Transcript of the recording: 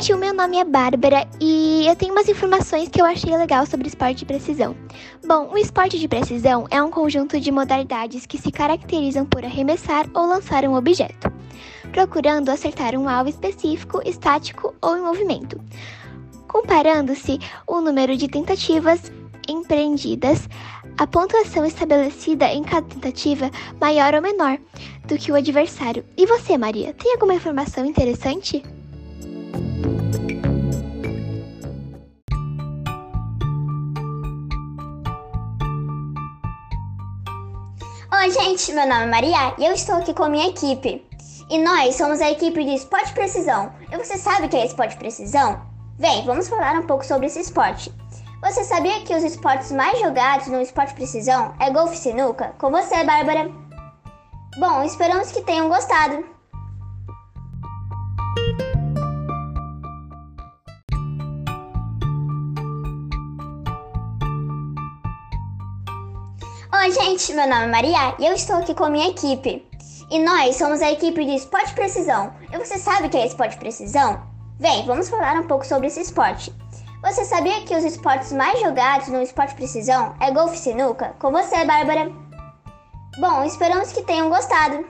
gente, o meu nome é Bárbara e eu tenho umas informações que eu achei legal sobre esporte de precisão. Bom, o esporte de precisão é um conjunto de modalidades que se caracterizam por arremessar ou lançar um objeto, procurando acertar um alvo específico, estático ou em movimento, comparando-se o número de tentativas empreendidas, a pontuação estabelecida em cada tentativa maior ou menor do que o adversário. E você, Maria, tem alguma informação interessante? Oi, gente, meu nome é Maria e eu estou aqui com a minha equipe. E nós somos a equipe de Esporte Precisão. E você sabe o que é Esporte Precisão? Vem, vamos falar um pouco sobre esse esporte. Você sabia que os esportes mais jogados no Esporte Precisão é golfe e sinuca? Com você, Bárbara. Bom, esperamos que tenham gostado. Oi, gente, meu nome é Maria e eu estou aqui com a minha equipe. E nós somos a equipe de Esporte Precisão. E você sabe o que é Esporte Precisão? Vem, vamos falar um pouco sobre esse esporte. Você sabia que os esportes mais jogados no Esporte Precisão é golfe e sinuca? Com você, Bárbara. Bom, esperamos que tenham gostado.